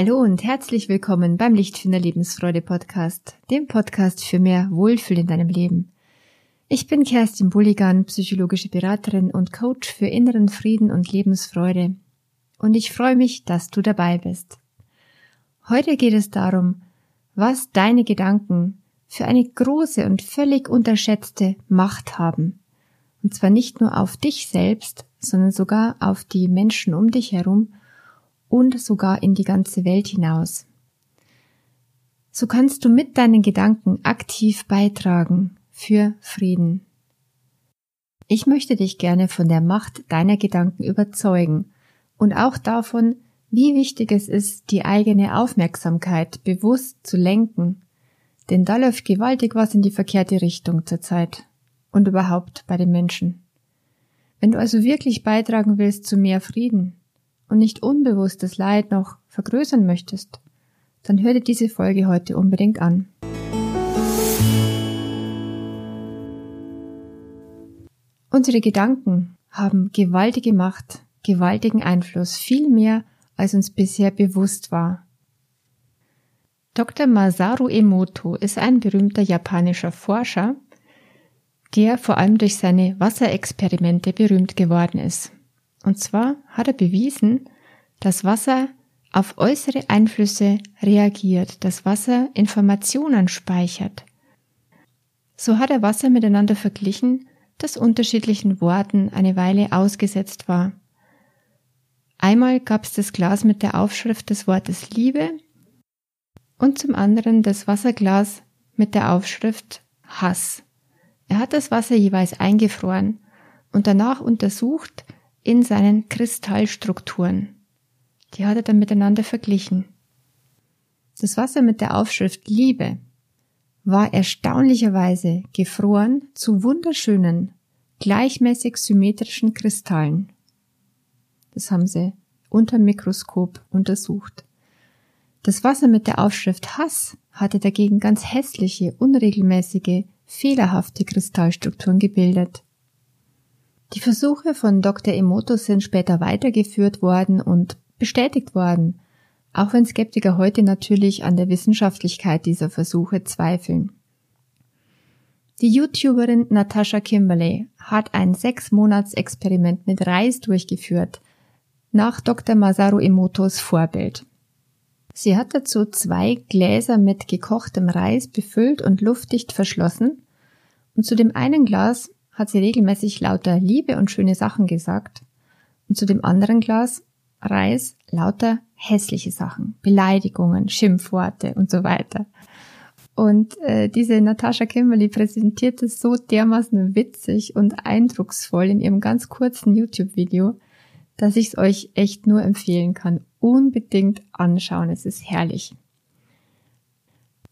Hallo und herzlich willkommen beim Lichtfinder Lebensfreude Podcast, dem Podcast für mehr Wohlfühl in deinem Leben. Ich bin Kerstin Bulligan, psychologische Beraterin und Coach für inneren Frieden und Lebensfreude. Und ich freue mich, dass du dabei bist. Heute geht es darum, was deine Gedanken für eine große und völlig unterschätzte Macht haben. Und zwar nicht nur auf dich selbst, sondern sogar auf die Menschen um dich herum und sogar in die ganze Welt hinaus. So kannst du mit deinen Gedanken aktiv beitragen für Frieden. Ich möchte dich gerne von der Macht deiner Gedanken überzeugen und auch davon, wie wichtig es ist, die eigene Aufmerksamkeit bewusst zu lenken, denn da läuft gewaltig was in die verkehrte Richtung zurzeit und überhaupt bei den Menschen. Wenn du also wirklich beitragen willst zu mehr Frieden und nicht unbewusstes Leid noch vergrößern möchtest, dann hör dir diese Folge heute unbedingt an. Unsere Gedanken haben gewaltige Macht, gewaltigen Einfluss, viel mehr, als uns bisher bewusst war. Dr. Masaru Emoto ist ein berühmter japanischer Forscher, der vor allem durch seine Wasserexperimente berühmt geworden ist. Und zwar hat er bewiesen, dass Wasser auf äußere Einflüsse reagiert, dass Wasser Informationen speichert. So hat er Wasser miteinander verglichen, das unterschiedlichen Worten eine Weile ausgesetzt war. Einmal gab es das Glas mit der Aufschrift des Wortes Liebe und zum anderen das Wasserglas mit der Aufschrift Hass. Er hat das Wasser jeweils eingefroren und danach untersucht in seinen Kristallstrukturen. Die hat er dann miteinander verglichen. Das Wasser mit der Aufschrift Liebe war erstaunlicherweise gefroren zu wunderschönen, gleichmäßig symmetrischen Kristallen. Das haben sie unter Mikroskop untersucht. Das Wasser mit der Aufschrift Hass hatte dagegen ganz hässliche, unregelmäßige, fehlerhafte Kristallstrukturen gebildet. Die Versuche von Dr. Emoto sind später weitergeführt worden und bestätigt worden, auch wenn Skeptiker heute natürlich an der Wissenschaftlichkeit dieser Versuche zweifeln. Die YouTuberin Natasha Kimberley hat ein sechs Monats Experiment mit Reis durchgeführt, nach Dr. Masaru Emotos Vorbild. Sie hat dazu zwei Gläser mit gekochtem Reis befüllt und luftdicht verschlossen und zu dem einen Glas hat sie regelmäßig lauter Liebe und schöne Sachen gesagt und zu dem anderen Glas Reis lauter hässliche Sachen, Beleidigungen, Schimpfworte und so weiter. Und äh, diese Natascha Kimberly präsentiert es so dermaßen witzig und eindrucksvoll in ihrem ganz kurzen YouTube-Video, dass ich es euch echt nur empfehlen kann unbedingt anschauen. Es ist herrlich.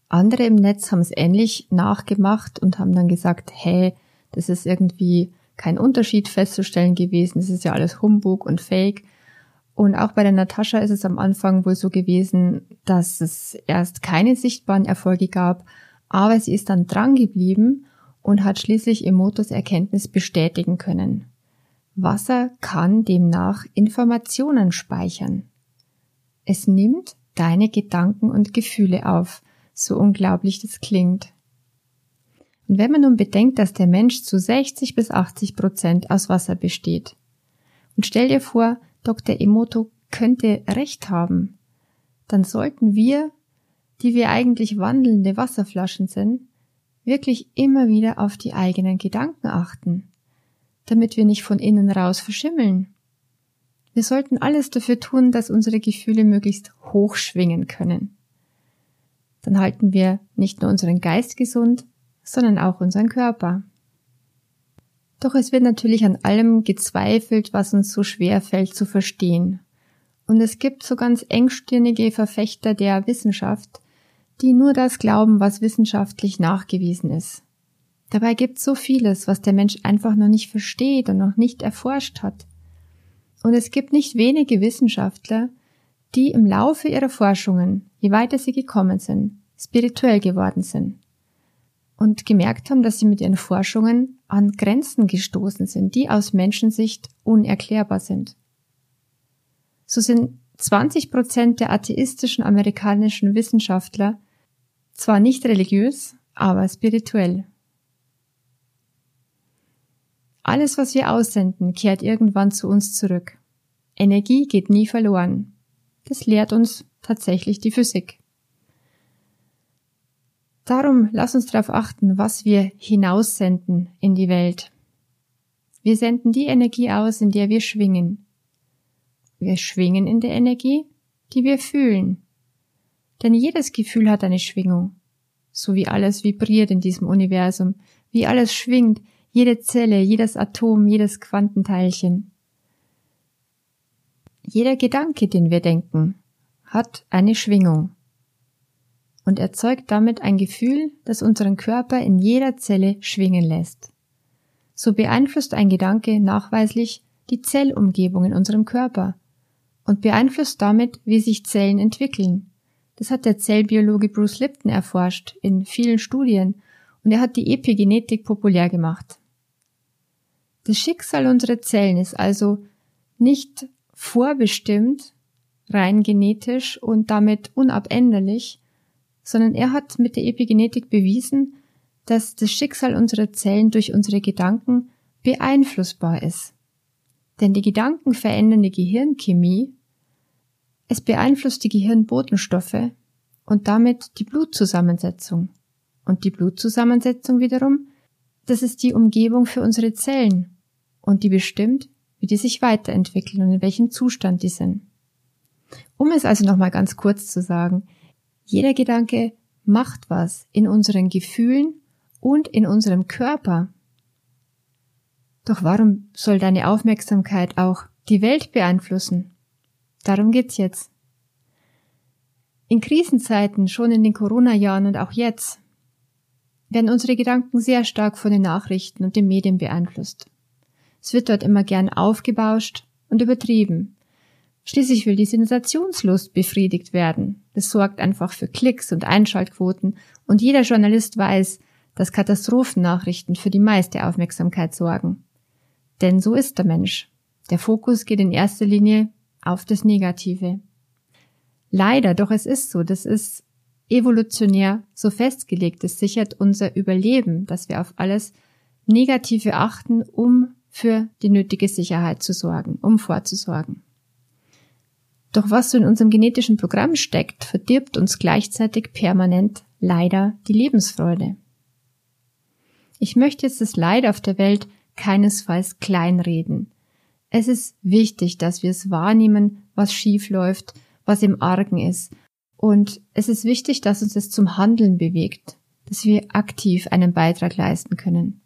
Andere im Netz haben es ähnlich nachgemacht und haben dann gesagt, hey, das ist irgendwie kein Unterschied festzustellen gewesen, das ist ja alles Humbug und Fake. Und auch bei der Natascha ist es am Anfang wohl so gewesen, dass es erst keine sichtbaren Erfolge gab, aber sie ist dann dran geblieben und hat schließlich Emotos Erkenntnis bestätigen können. Wasser kann demnach Informationen speichern. Es nimmt deine Gedanken und Gefühle auf, so unglaublich das klingt. Und wenn man nun bedenkt, dass der Mensch zu 60 bis 80 Prozent aus Wasser besteht, und stell dir vor, Dr. Emoto könnte recht haben, dann sollten wir, die wir eigentlich wandelnde Wasserflaschen sind, wirklich immer wieder auf die eigenen Gedanken achten, damit wir nicht von innen raus verschimmeln wir sollten alles dafür tun, dass unsere Gefühle möglichst hoch schwingen können. Dann halten wir nicht nur unseren Geist gesund, sondern auch unseren Körper. Doch es wird natürlich an allem gezweifelt, was uns so schwer fällt zu verstehen. Und es gibt so ganz engstirnige Verfechter der Wissenschaft, die nur das glauben, was wissenschaftlich nachgewiesen ist. Dabei gibt es so vieles, was der Mensch einfach noch nicht versteht und noch nicht erforscht hat. Und es gibt nicht wenige Wissenschaftler, die im Laufe ihrer Forschungen, je weiter sie gekommen sind, spirituell geworden sind und gemerkt haben, dass sie mit ihren Forschungen an Grenzen gestoßen sind, die aus Menschensicht unerklärbar sind. So sind 20 Prozent der atheistischen amerikanischen Wissenschaftler zwar nicht religiös, aber spirituell. Alles, was wir aussenden, kehrt irgendwann zu uns zurück. Energie geht nie verloren. Das lehrt uns tatsächlich die Physik. Darum lass uns darauf achten, was wir hinaussenden in die Welt. Wir senden die Energie aus, in der wir schwingen. Wir schwingen in der Energie, die wir fühlen. Denn jedes Gefühl hat eine Schwingung. So wie alles vibriert in diesem Universum, wie alles schwingt, jede Zelle, jedes Atom, jedes Quantenteilchen. Jeder Gedanke, den wir denken, hat eine Schwingung und erzeugt damit ein Gefühl, das unseren Körper in jeder Zelle schwingen lässt. So beeinflusst ein Gedanke nachweislich die Zellumgebung in unserem Körper und beeinflusst damit, wie sich Zellen entwickeln. Das hat der Zellbiologe Bruce Lipton erforscht in vielen Studien und er hat die Epigenetik populär gemacht. Das Schicksal unserer Zellen ist also nicht vorbestimmt, rein genetisch und damit unabänderlich, sondern er hat mit der Epigenetik bewiesen, dass das Schicksal unserer Zellen durch unsere Gedanken beeinflussbar ist. Denn die Gedanken verändern die Gehirnchemie, es beeinflusst die Gehirnbotenstoffe und damit die Blutzusammensetzung. Und die Blutzusammensetzung wiederum, das ist die Umgebung für unsere Zellen und die bestimmt, wie die sich weiterentwickeln und in welchem Zustand die sind. Um es also nochmal ganz kurz zu sagen, jeder Gedanke macht was in unseren Gefühlen und in unserem Körper. Doch warum soll deine Aufmerksamkeit auch die Welt beeinflussen? Darum geht's jetzt. In Krisenzeiten, schon in den Corona-Jahren und auch jetzt, werden unsere Gedanken sehr stark von den Nachrichten und den Medien beeinflusst. Es wird dort immer gern aufgebauscht und übertrieben. Schließlich will die Sensationslust befriedigt werden. Das sorgt einfach für Klicks und Einschaltquoten und jeder Journalist weiß, dass Katastrophennachrichten für die meiste Aufmerksamkeit sorgen. Denn so ist der Mensch. Der Fokus geht in erster Linie auf das Negative. Leider, doch es ist so, das ist evolutionär so festgelegt, es sichert unser Überleben, dass wir auf alles Negative achten, um für die nötige Sicherheit zu sorgen, um vorzusorgen. Doch was so in unserem genetischen Programm steckt, verdirbt uns gleichzeitig permanent leider die Lebensfreude. Ich möchte jetzt das Leid auf der Welt keinesfalls kleinreden. Es ist wichtig, dass wir es wahrnehmen, was schief läuft, was im Argen ist. Und es ist wichtig, dass uns es zum Handeln bewegt, dass wir aktiv einen Beitrag leisten können.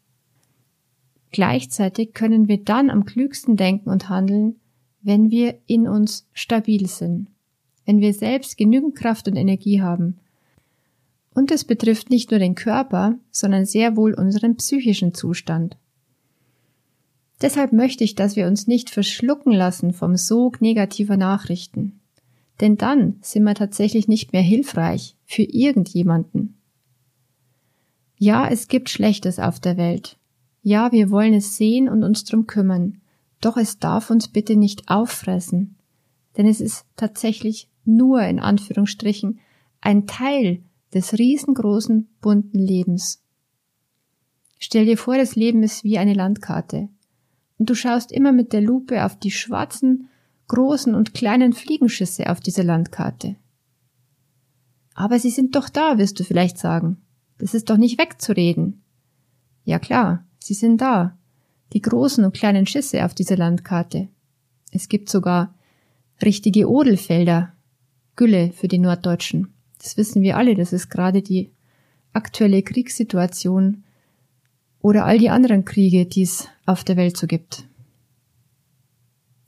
Gleichzeitig können wir dann am klügsten denken und handeln, wenn wir in uns stabil sind, wenn wir selbst genügend Kraft und Energie haben. Und es betrifft nicht nur den Körper, sondern sehr wohl unseren psychischen Zustand. Deshalb möchte ich, dass wir uns nicht verschlucken lassen vom Sog negativer Nachrichten. Denn dann sind wir tatsächlich nicht mehr hilfreich für irgendjemanden. Ja, es gibt Schlechtes auf der Welt. Ja, wir wollen es sehen und uns drum kümmern. Doch es darf uns bitte nicht auffressen, denn es ist tatsächlich nur in Anführungsstrichen ein Teil des riesengroßen bunten Lebens. Stell dir vor, das Leben ist wie eine Landkarte und du schaust immer mit der Lupe auf die schwarzen, großen und kleinen Fliegenschüsse auf dieser Landkarte. Aber sie sind doch da, wirst du vielleicht sagen. Das ist doch nicht wegzureden. Ja klar, sie sind da die großen und kleinen Schüsse auf dieser Landkarte. Es gibt sogar richtige Odelfelder, Gülle für die Norddeutschen. Das wissen wir alle, das ist gerade die aktuelle Kriegssituation oder all die anderen Kriege, die es auf der Welt so gibt.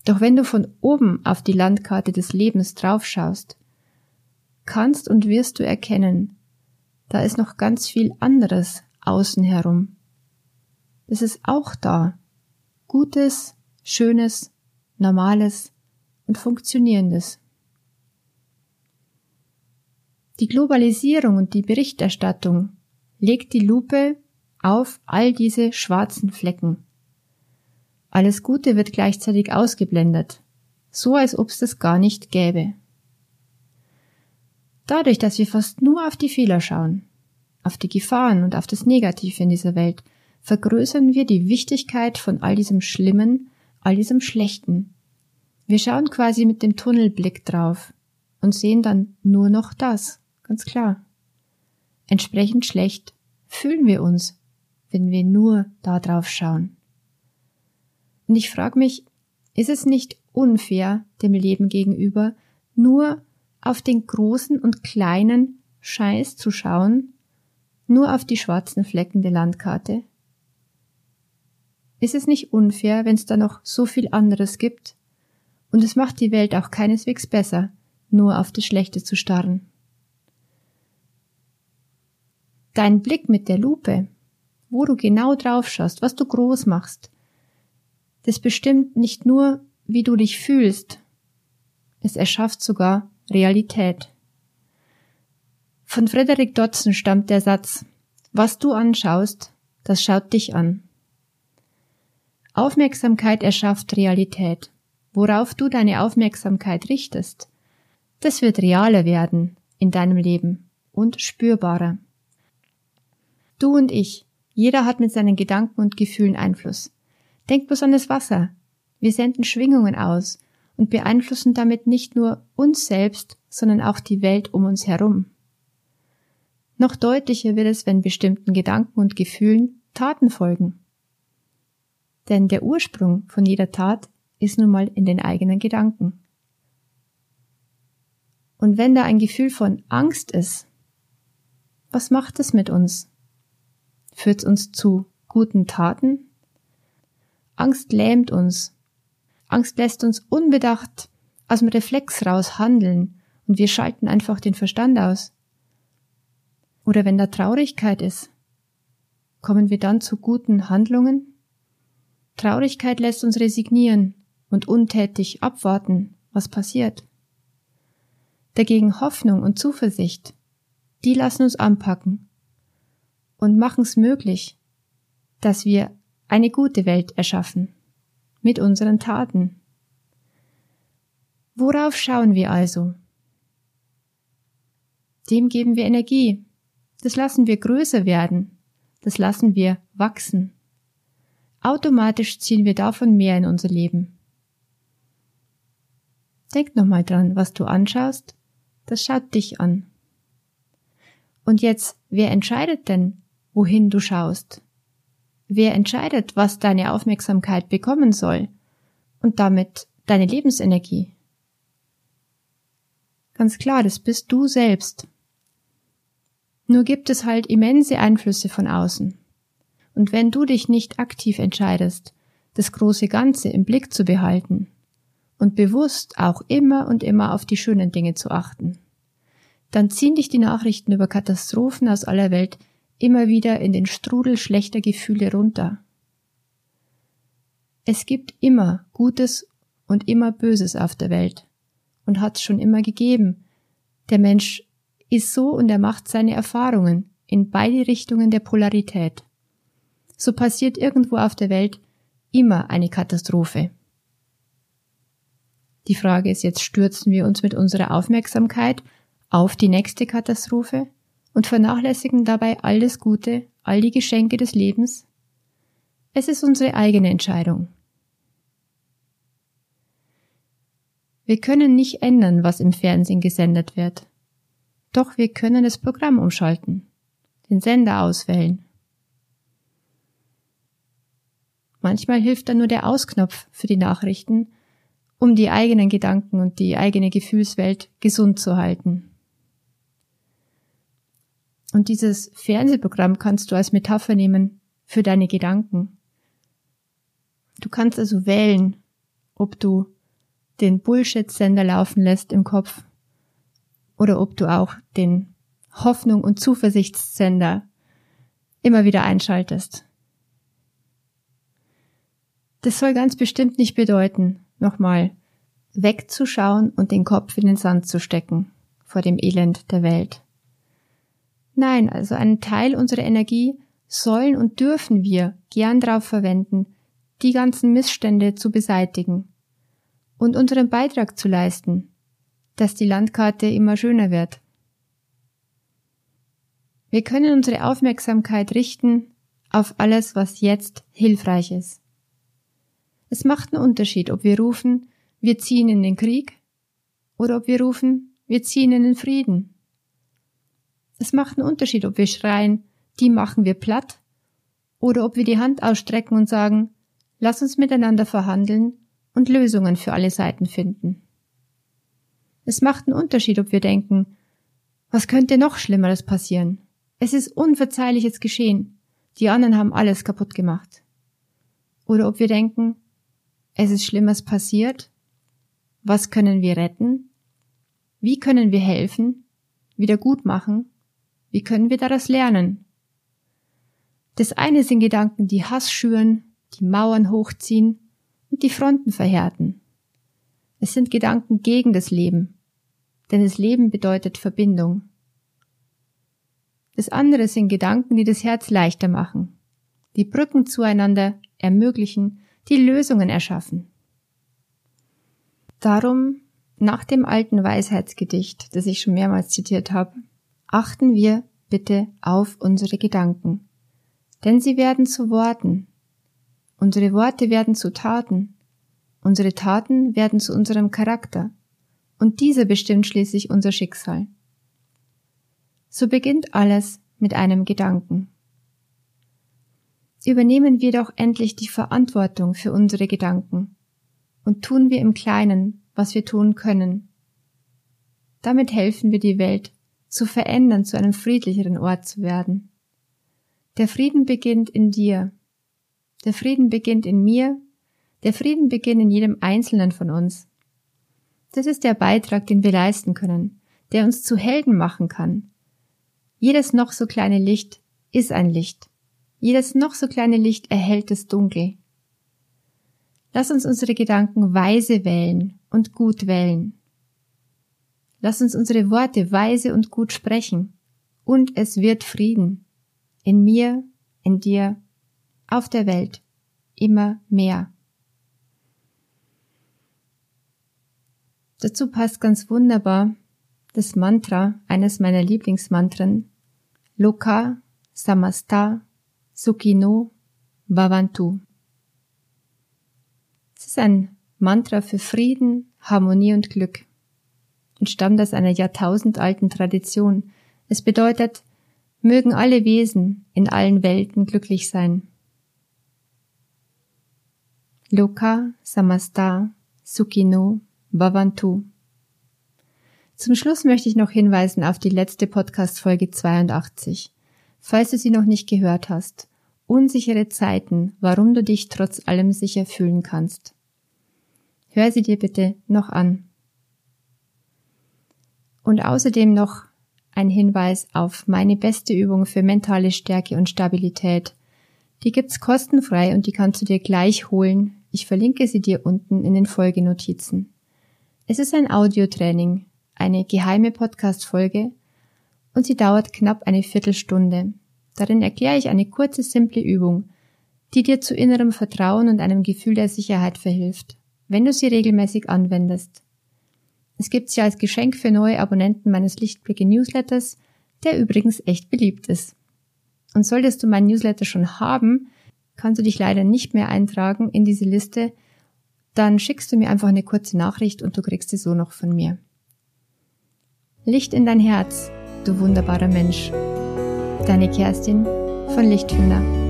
Doch wenn du von oben auf die Landkarte des Lebens draufschaust, kannst und wirst du erkennen, da ist noch ganz viel anderes außen herum ist es auch da. Gutes, Schönes, Normales und Funktionierendes. Die Globalisierung und die Berichterstattung legt die Lupe auf all diese schwarzen Flecken. Alles Gute wird gleichzeitig ausgeblendet. so als ob's das gar nicht gäbe. Dadurch, dass wir fast nur auf die Fehler schauen, auf die Gefahren und auf das Negative in dieser Welt, vergrößern wir die Wichtigkeit von all diesem Schlimmen, all diesem Schlechten. Wir schauen quasi mit dem Tunnelblick drauf und sehen dann nur noch das, ganz klar. Entsprechend schlecht fühlen wir uns, wenn wir nur da drauf schauen. Und ich frage mich, ist es nicht unfair dem Leben gegenüber, nur auf den großen und kleinen Scheiß zu schauen, nur auf die schwarzen Flecken der Landkarte? Ist es nicht unfair, wenn es da noch so viel anderes gibt? Und es macht die Welt auch keineswegs besser, nur auf das Schlechte zu starren. Dein Blick mit der Lupe, wo du genau drauf schaust, was du groß machst, das bestimmt nicht nur, wie du dich fühlst, es erschafft sogar Realität. Von Frederick Dodson stammt der Satz, was du anschaust, das schaut dich an. Aufmerksamkeit erschafft Realität. Worauf du deine Aufmerksamkeit richtest, das wird realer werden in deinem Leben und spürbarer. Du und ich, jeder hat mit seinen Gedanken und Gefühlen Einfluss. Denk bloß an das Wasser. Wir senden Schwingungen aus und beeinflussen damit nicht nur uns selbst, sondern auch die Welt um uns herum. Noch deutlicher wird es, wenn bestimmten Gedanken und Gefühlen Taten folgen. Denn der Ursprung von jeder Tat ist nun mal in den eigenen Gedanken. Und wenn da ein Gefühl von Angst ist, was macht es mit uns? Führt es uns zu guten Taten? Angst lähmt uns. Angst lässt uns unbedacht aus dem Reflex raus handeln und wir schalten einfach den Verstand aus. Oder wenn da Traurigkeit ist, kommen wir dann zu guten Handlungen? Traurigkeit lässt uns resignieren und untätig abwarten, was passiert. Dagegen Hoffnung und Zuversicht, die lassen uns anpacken und machen es möglich, dass wir eine gute Welt erschaffen mit unseren Taten. Worauf schauen wir also? Dem geben wir Energie. Das lassen wir größer werden. Das lassen wir wachsen. Automatisch ziehen wir davon mehr in unser Leben. Denk nochmal dran, was du anschaust, das schaut dich an. Und jetzt, wer entscheidet denn, wohin du schaust? Wer entscheidet, was deine Aufmerksamkeit bekommen soll und damit deine Lebensenergie? Ganz klar, das bist du selbst. Nur gibt es halt immense Einflüsse von außen. Und wenn du dich nicht aktiv entscheidest, das große Ganze im Blick zu behalten und bewusst auch immer und immer auf die schönen Dinge zu achten, dann ziehen dich die Nachrichten über Katastrophen aus aller Welt immer wieder in den Strudel schlechter Gefühle runter. Es gibt immer Gutes und immer Böses auf der Welt und hat es schon immer gegeben. Der Mensch ist so und er macht seine Erfahrungen in beide Richtungen der Polarität. So passiert irgendwo auf der Welt immer eine Katastrophe. Die Frage ist jetzt, stürzen wir uns mit unserer Aufmerksamkeit auf die nächste Katastrophe und vernachlässigen dabei alles Gute, all die Geschenke des Lebens? Es ist unsere eigene Entscheidung. Wir können nicht ändern, was im Fernsehen gesendet wird. Doch wir können das Programm umschalten, den Sender auswählen. Manchmal hilft dann nur der Ausknopf für die Nachrichten, um die eigenen Gedanken und die eigene Gefühlswelt gesund zu halten. Und dieses Fernsehprogramm kannst du als Metapher nehmen für deine Gedanken. Du kannst also wählen, ob du den Bullshit-Sender laufen lässt im Kopf oder ob du auch den Hoffnung- und Zuversichtssender immer wieder einschaltest. Das soll ganz bestimmt nicht bedeuten, nochmal, wegzuschauen und den Kopf in den Sand zu stecken vor dem Elend der Welt. Nein, also einen Teil unserer Energie sollen und dürfen wir gern darauf verwenden, die ganzen Missstände zu beseitigen und unseren Beitrag zu leisten, dass die Landkarte immer schöner wird. Wir können unsere Aufmerksamkeit richten auf alles, was jetzt hilfreich ist. Es macht einen Unterschied, ob wir rufen, wir ziehen in den Krieg oder ob wir rufen, wir ziehen in den Frieden. Es macht einen Unterschied, ob wir schreien, die machen wir platt oder ob wir die Hand ausstrecken und sagen, lass uns miteinander verhandeln und Lösungen für alle Seiten finden. Es macht einen Unterschied, ob wir denken, was könnte noch Schlimmeres passieren? Es ist unverzeihliches geschehen. Die anderen haben alles kaputt gemacht. Oder ob wir denken, es ist Schlimmes passiert. Was können wir retten? Wie können wir helfen? Wieder gut machen? Wie können wir daraus lernen? Das eine sind Gedanken, die Hass schüren, die Mauern hochziehen und die Fronten verhärten. Es sind Gedanken gegen das Leben, denn das Leben bedeutet Verbindung. Das andere sind Gedanken, die das Herz leichter machen, die Brücken zueinander ermöglichen, die Lösungen erschaffen. Darum, nach dem alten Weisheitsgedicht, das ich schon mehrmals zitiert habe, achten wir bitte auf unsere Gedanken, denn sie werden zu Worten, unsere Worte werden zu Taten, unsere Taten werden zu unserem Charakter, und dieser bestimmt schließlich unser Schicksal. So beginnt alles mit einem Gedanken. Übernehmen wir doch endlich die Verantwortung für unsere Gedanken und tun wir im Kleinen, was wir tun können. Damit helfen wir die Welt zu verändern, zu einem friedlicheren Ort zu werden. Der Frieden beginnt in dir. Der Frieden beginnt in mir. Der Frieden beginnt in jedem Einzelnen von uns. Das ist der Beitrag, den wir leisten können, der uns zu Helden machen kann, jedes noch so kleine Licht ist ein Licht. Jedes noch so kleine Licht erhält das Dunkel. Lass uns unsere Gedanken weise wählen und gut wählen. Lass uns unsere Worte weise und gut sprechen. Und es wird Frieden. In mir, in dir, auf der Welt. Immer mehr. Dazu passt ganz wunderbar das Mantra, eines meiner Lieblingsmantren, Loka Samasta Sukhino Bhavantu. Es ist ein Mantra für Frieden, Harmonie und Glück und stammt aus einer jahrtausendalten Tradition. Es bedeutet, mögen alle Wesen in allen Welten glücklich sein. Loka Samasta Sukhino Bhavantu. Zum Schluss möchte ich noch hinweisen auf die letzte Podcast-Folge 82. Falls du sie noch nicht gehört hast. Unsichere Zeiten, warum du dich trotz allem sicher fühlen kannst. Hör sie dir bitte noch an. Und außerdem noch ein Hinweis auf meine beste Übung für mentale Stärke und Stabilität. Die gibt's kostenfrei und die kannst du dir gleich holen. Ich verlinke sie dir unten in den Folgenotizen. Es ist ein Audiotraining, eine geheime Podcast-Folge und sie dauert knapp eine Viertelstunde. Darin erkläre ich eine kurze, simple Übung, die dir zu innerem Vertrauen und einem Gefühl der Sicherheit verhilft, wenn du sie regelmäßig anwendest. Es gibt sie als Geschenk für neue Abonnenten meines Lichtblicke Newsletters, der übrigens echt beliebt ist. Und solltest du meinen Newsletter schon haben, kannst du dich leider nicht mehr eintragen in diese Liste, dann schickst du mir einfach eine kurze Nachricht und du kriegst sie so noch von mir. Licht in dein Herz, du wunderbarer Mensch. Deine Kerstin von Lichtfinder.